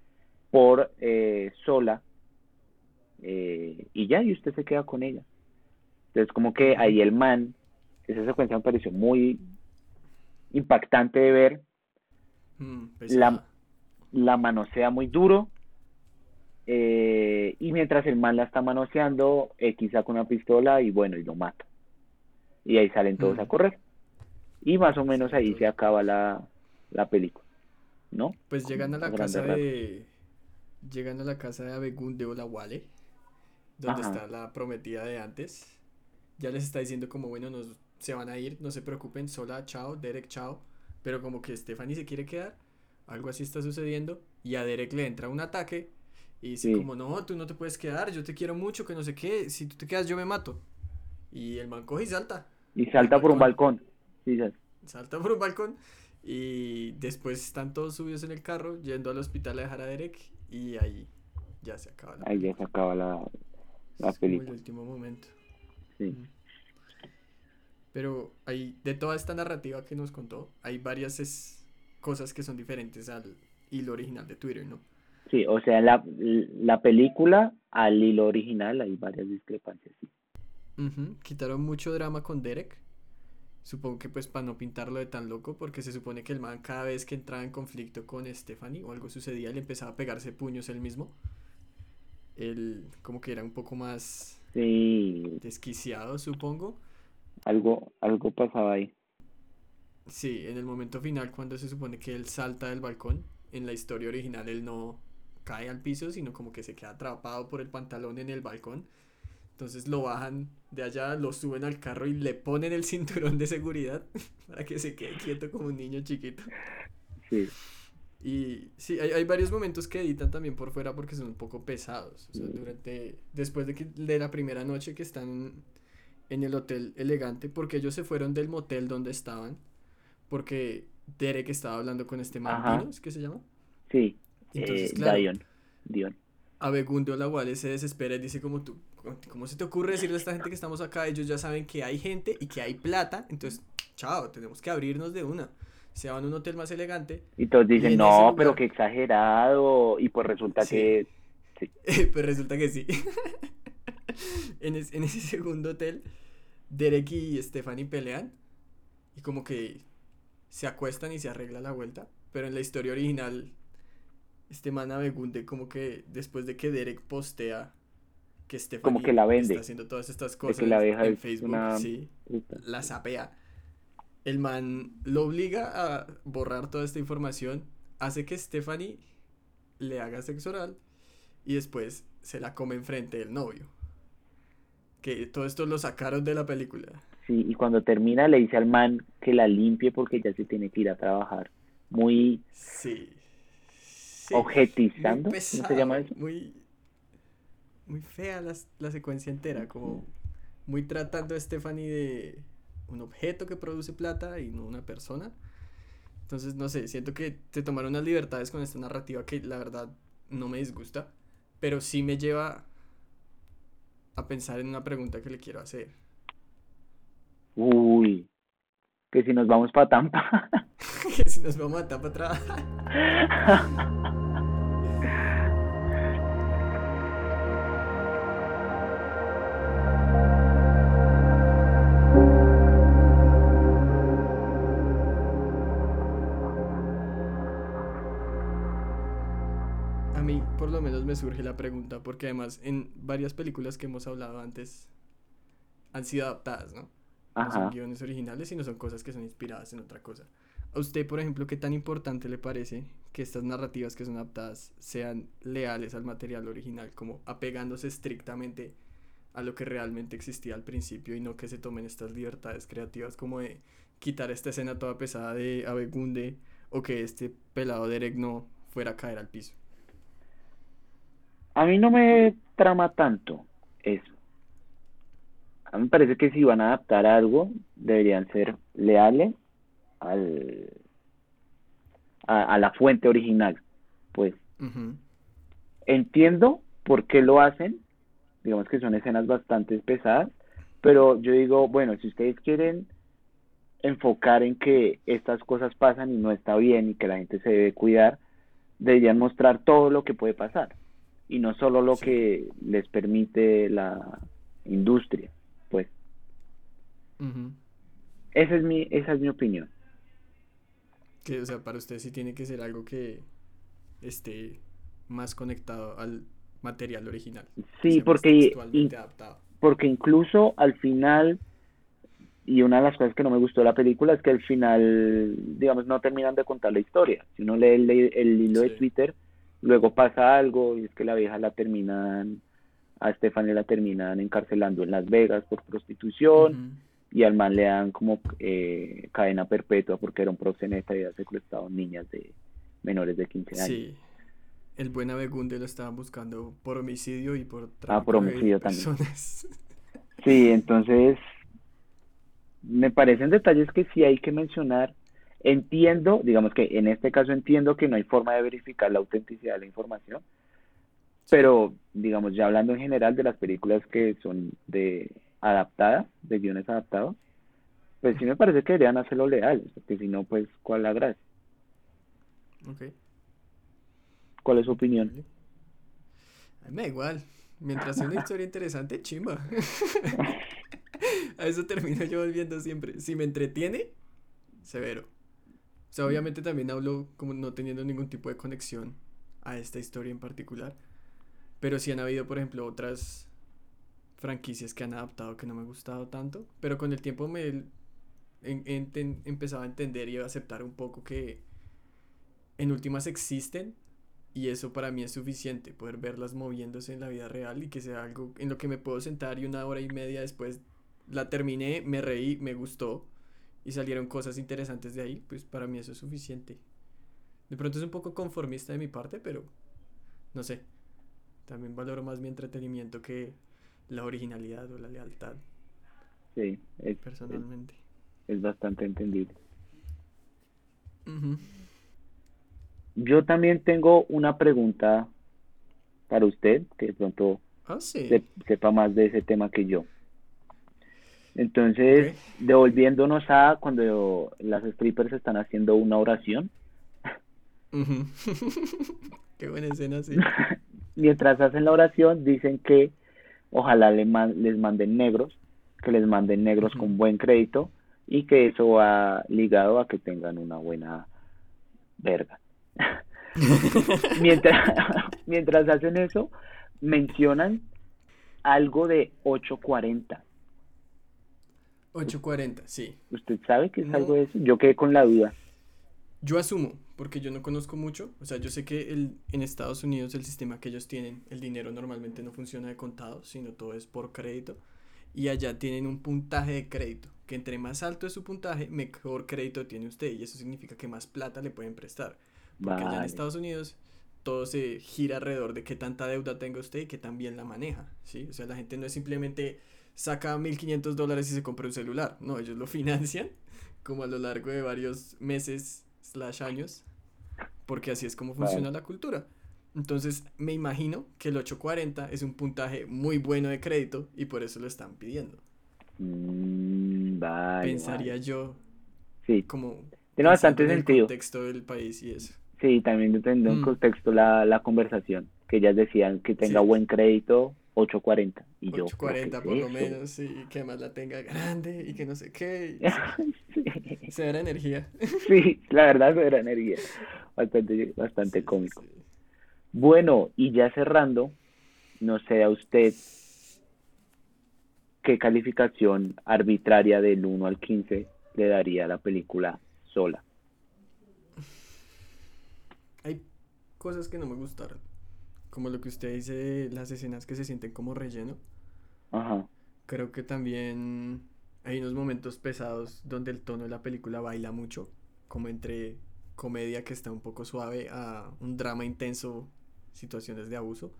por eh, sola eh, y ya, y usted se queda con ella. Entonces como que ahí el man, esa secuencia me pareció muy impactante de ver.
Mm,
la, la manosea muy duro. Eh, y mientras el man la está manoseando, X saca una pistola y bueno, y lo mata. Y ahí salen todos a correr. Y más o menos ahí se acaba la, la película. ¿No?
Pues llegan a la casa de. Llegan a la casa de Abegunde Olawale, donde está la prometida de antes. Ya les está diciendo como, bueno, nos, se van a ir, no se preocupen, sola, chao, Derek, chao. Pero como que Stephanie se quiere quedar algo así está sucediendo y a Derek le entra un ataque y dice como, no, tú no te puedes quedar, yo te quiero mucho, que no sé qué, si tú te quedas yo me mato. Y el man coge y salta.
Y salta por un balcón. Sí,
Salta por un balcón y después están todos subidos en el carro yendo al hospital a dejar a Derek y ahí ya se acaba
la Ahí ya se acaba la, la película.
el último momento. Sí. Pero hay, de toda esta narrativa que nos contó, hay varias es, cosas que son diferentes al hilo original de Twitter, ¿no?
Sí, o sea, la, la película al hilo original hay varias discrepancias. Sí.
Quitaron mucho drama con Derek. Supongo que pues para no pintarlo de tan loco, porque se supone que el man cada vez que entraba en conflicto con Stephanie o algo sucedía, le empezaba a pegarse puños él mismo. Él como que era un poco más
sí.
desquiciado, supongo.
Algo, algo pasaba ahí.
Sí, en el momento final, cuando se supone que él salta del balcón, en la historia original él no cae al piso, sino como que se queda atrapado por el pantalón en el balcón. Entonces lo bajan de allá, lo suben al carro y le ponen el <laughs> cinturón de seguridad <laughs> para que se quede quieto como un niño chiquito.
Sí.
Y sí, hay, hay varios momentos que editan también por fuera porque son un poco pesados. O sea, durante, después de, que, de la primera noche que están en el hotel elegante, porque ellos se fueron del motel donde estaban porque Derek estaba hablando con este man, ¿es que se llama?
Sí, Entonces, eh, claro, Dion. Dion.
Wale se desespera y dice como tú, ¿cómo se te ocurre decirle a esta gente que estamos acá? Ellos ya saben que hay gente y que hay plata, entonces, chao, tenemos que abrirnos de una. Se van a un hotel más elegante.
Y todos dicen, no, pero qué exagerado. Y pues resulta que... <laughs>
Sí. pues resulta que sí. <laughs> en, en ese segundo hotel, Derek y Stephanie pelean. Y como que se acuestan y se arregla la vuelta. Pero en la historia original, este man Abegunde como que después de que Derek postea que Stephanie
como que la vende.
está haciendo todas estas cosas
que la vieja
en Facebook,
una
sí, la sapea. El man lo obliga a borrar toda esta información, hace que Stephanie le haga sexo oral y después se la come enfrente del novio. Que todo esto lo sacaron de la película.
Sí, y cuando termina le dice al man que la limpie porque ya se tiene que ir a trabajar. Muy
Sí. Sí.
objetizando,
Muy
¿cómo se llama eso?
Muy, muy fea la, la secuencia entera, como muy tratando a Stephanie de un objeto que produce plata y no una persona. Entonces, no sé, siento que te tomaron unas libertades con esta narrativa que la verdad no me disgusta, pero sí me lleva a pensar en una pregunta que le quiero hacer.
Uy, que si nos vamos para Tampa. <laughs>
que si nos vamos a atrás. A mí, por lo menos, me surge la pregunta, porque además en varias películas que hemos hablado antes han sido adaptadas, ¿no? No son
Ajá.
guiones originales, sino son cosas que son inspiradas en otra cosa. A usted, por ejemplo, ¿qué tan importante le parece que estas narrativas que son adaptadas sean leales al material original, como apegándose estrictamente a lo que realmente existía al principio y no que se tomen estas libertades creativas como de quitar esta escena toda pesada de Abegunde o que este pelado Derek no fuera a caer al piso?
A mí no me trama tanto eso. A mí me parece que si van a adaptar algo, deberían ser leales al, a, a la fuente original. Pues entiendo por qué lo hacen, digamos que son escenas bastante pesadas, pero yo digo, bueno, si ustedes quieren enfocar en que estas cosas pasan y no está bien y que la gente se debe cuidar, deberían mostrar todo lo que puede pasar y no solo lo
Sí.
que les permite la industria,
ujú.
esa es mi esa es mi opinión.
Que, o sea, para usted sí tiene que ser algo que esté más conectado al material original.
Sí, porque y- porque incluso al final, y una de las cosas que no me gustó de la película es que al final, digamos, no terminan de contar la historia. Si uno lee el, el hilo de. Twitter, luego pasa algo y es que la vieja la terminan, a Stephanie la terminan encarcelando en Las Vegas por prostitución. Y al man le dan como eh, cadena perpetua porque era un proxeneta y había secuestrado niñas de menores de 15 años.
Sí. El buen Abegunde lo estaban buscando por homicidio y por
Ah, por
tráfico de
homicidio también.
personas. <laughs>
Sí, entonces me parecen detalles que sí hay que mencionar. Entiendo, digamos que en este caso entiendo que no hay forma de verificar la autenticidad de la información, pero digamos ya hablando en general de las películas que son de adaptadas, de guiones adaptados, pues sí me parece que deberían hacerlo leales, porque si no, pues ¿cuál la gracia?
Ok.
¿Cuál es su opinión?
A mí me da igual. Mientras sea una historia interesante, chimba. <laughs> A eso termino yo volviendo siempre. Si me entretiene, severo. O sea, obviamente también hablo como no teniendo ningún tipo de conexión a esta historia en particular. Pero sí han habido, por ejemplo, otras franquicias que han adaptado que no me ha gustado tanto. Pero con el tiempo me he enten- empezado a entender y a aceptar un poco que en últimas existen y eso para mí es suficiente, poder verlas moviéndose en la vida real y que sea algo en lo que me puedo sentar y una hora y media después la terminé, me reí, me gustó y salieron cosas interesantes de ahí, pues para mí eso es suficiente. De pronto es un poco conformista de mi parte, pero no sé. También valoro más mi entretenimiento que la originalidad o la lealtad,
Sí, es,
personalmente.
es bastante entendible. Yo también tengo una pregunta para usted, que de pronto
Ah, sí.
se- sepa más de ese tema que yo. Entonces, devolviéndonos a cuando las strippers están haciendo una oración. <laughs>
Qué buena escena, sí. <laughs>
mientras hacen la oración dicen que ojalá le man- les manden negros, que les manden negros con buen crédito y que eso va ligado a que tengan una buena verga. <laughs> mientras, <laughs> mientras hacen eso, mencionan algo de 840.
840, sí.
¿Usted sabe que es algo de eso? Yo quedé con la duda.
Yo asumo, porque yo no conozco mucho, o sea, yo sé que el, en Estados Unidos el sistema que ellos tienen, el dinero normalmente no funciona de contado, sino todo es por crédito, y allá tienen un puntaje de crédito, que entre más alto es su puntaje, mejor crédito tiene usted, y eso significa que más plata le pueden prestar. Porque allá en Estados Unidos todo se gira alrededor de qué tanta deuda tenga usted y qué tan bien la maneja, ¿sí? O sea, la gente no es simplemente saca 1.500 dólares y se compra un celular, no, ellos lo <laughs> financian como a lo largo de varios meses slash años, porque así es como funciona la cultura. Entonces me imagino que el 840 es un puntaje muy bueno de crédito y por eso lo están pidiendo.
Mm,
Pensaría yo.
Sí.
Como
tiene bastante sentido.
El contexto del país y eso.
Sí, también depende en mm. contexto la, la conversación, que ellas decían que tenga buen crédito 840 y
840 por lo menos y que más la tenga grande y que no sé qué. <laughs> Se verá energía. <laughs>
sí, la verdad se verá energía. Bastante, bastante cómico. Bueno, y ya cerrando, no sé a usted qué calificación arbitraria del 1 al 15 le daría a la película sola.
Hay cosas que no me gustaron. Como lo que usted dice, las escenas que se sienten como relleno.
Ajá.
Creo que también hay unos momentos pesados donde el tono de la película baila mucho, como entre comedia que está un poco suave a un drama intenso, situaciones de abuso.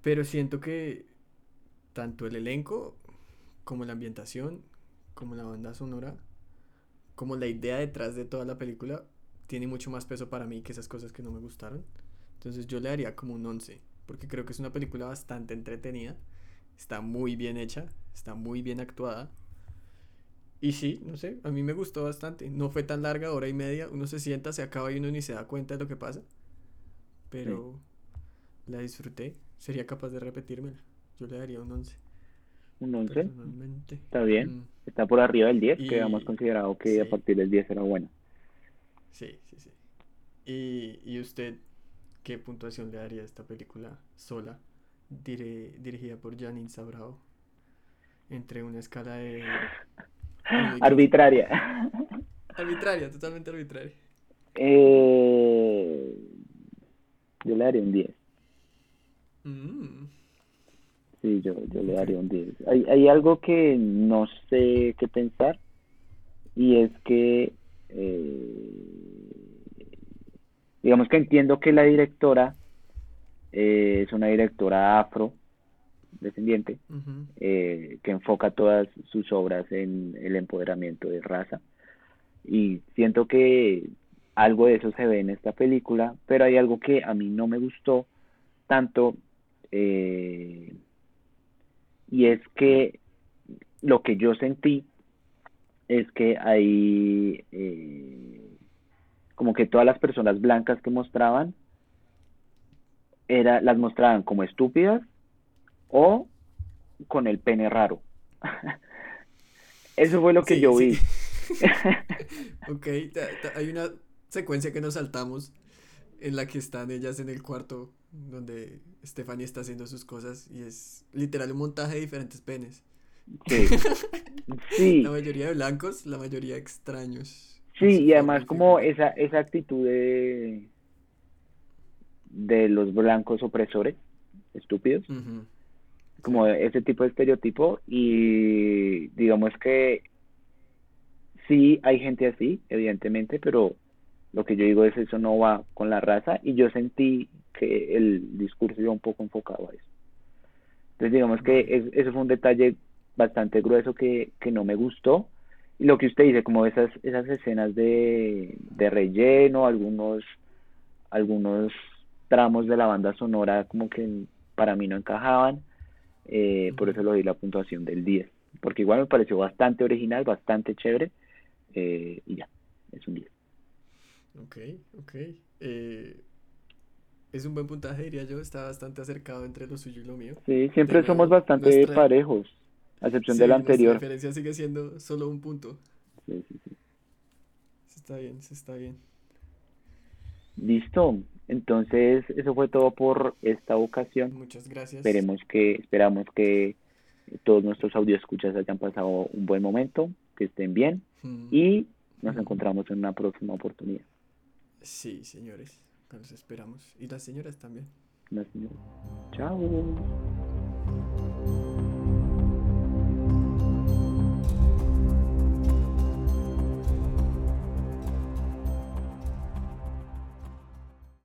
Pero siento que tanto el elenco como la ambientación, como la banda sonora, como la idea detrás de toda la película, tiene mucho más peso para mí que esas cosas que no me gustaron. Entonces yo le daría como un 11, porque creo que es una película bastante entretenida, está muy bien hecha, está muy bien actuada. Y sí, no sé, a mí me gustó bastante. No fue tan larga, hora y media. Uno se sienta, se acaba y uno ni se da cuenta de lo que pasa. Pero la disfruté. Sería capaz de repetírmela. Yo le daría un 11.
¿Un 11? Está bien. Mm. Está por arriba del 10, que habíamos considerado que a partir del 10 era bueno.
Sí, sí, sí. ¿Y, y usted ¿Qué puntuación le daría a esta película sola, dirigida por Janine Sabrao? Entre una escala de... <laughs>
Arbitraria.
Arbitraria, totalmente arbitraria.
Eh, yo le daría un 10.
Mm.
Sí, yo, yo le daría un 10. Hay, hay algo que no sé qué pensar y es que eh, digamos que entiendo que la directora eh, es una directora afro descendiente eh, que enfoca todas sus obras en el empoderamiento de raza. Y siento que algo de eso se ve en esta película pero hay algo que a mí no me gustó tanto eh, y es que lo que yo sentí es que hay como que todas las personas blancas que mostraban era, las mostraban como estúpidas o con el pene raro. <laughs> Eso fue lo que yo vi. <laughs>
ok, hay una secuencia que nos saltamos en la que están ellas en el cuarto donde Stephanie está haciendo sus cosas y es literal un montaje de diferentes penes.
Sí. <laughs> sí.
La mayoría de blancos, la mayoría extraños.
Sí, y además como esa, esa actitud de, de los blancos opresores, estúpidos, como ese tipo de estereotipo, y digamos que sí hay gente así, evidentemente, pero lo que yo digo es eso no va con la raza, y yo sentí que el discurso iba un poco enfocado a eso. Entonces digamos que eso fue un detalle bastante grueso que, que no me gustó, lo que usted dice, como esas, esas escenas de, de relleno, algunos, algunos tramos de la banda sonora como que para mí no encajaban, eh, por eso le di la puntuación del 10, porque igual me pareció bastante original, bastante chévere, eh, y ya, es un 10.
Ok, ok. Eh, es un buen puntaje, diría yo, está bastante acercado entre lo suyo y lo mío.
Sí, siempre somos bastante parejos a excepción del anterior.
La diferencia sigue siendo solo un punto.
Sí, sí, sí.
está bien, está bien.
Listo. Entonces, eso fue todo por esta ocasión.
Muchas gracias.
Esperemos que, esperamos que todos nuestros audio escuchas hayan pasado un buen momento, que estén bien
Mm,
y nos encontramos en una próxima oportunidad.
Sí, señores, los esperamos. Y las señoras también.
Nos vemos. Chao.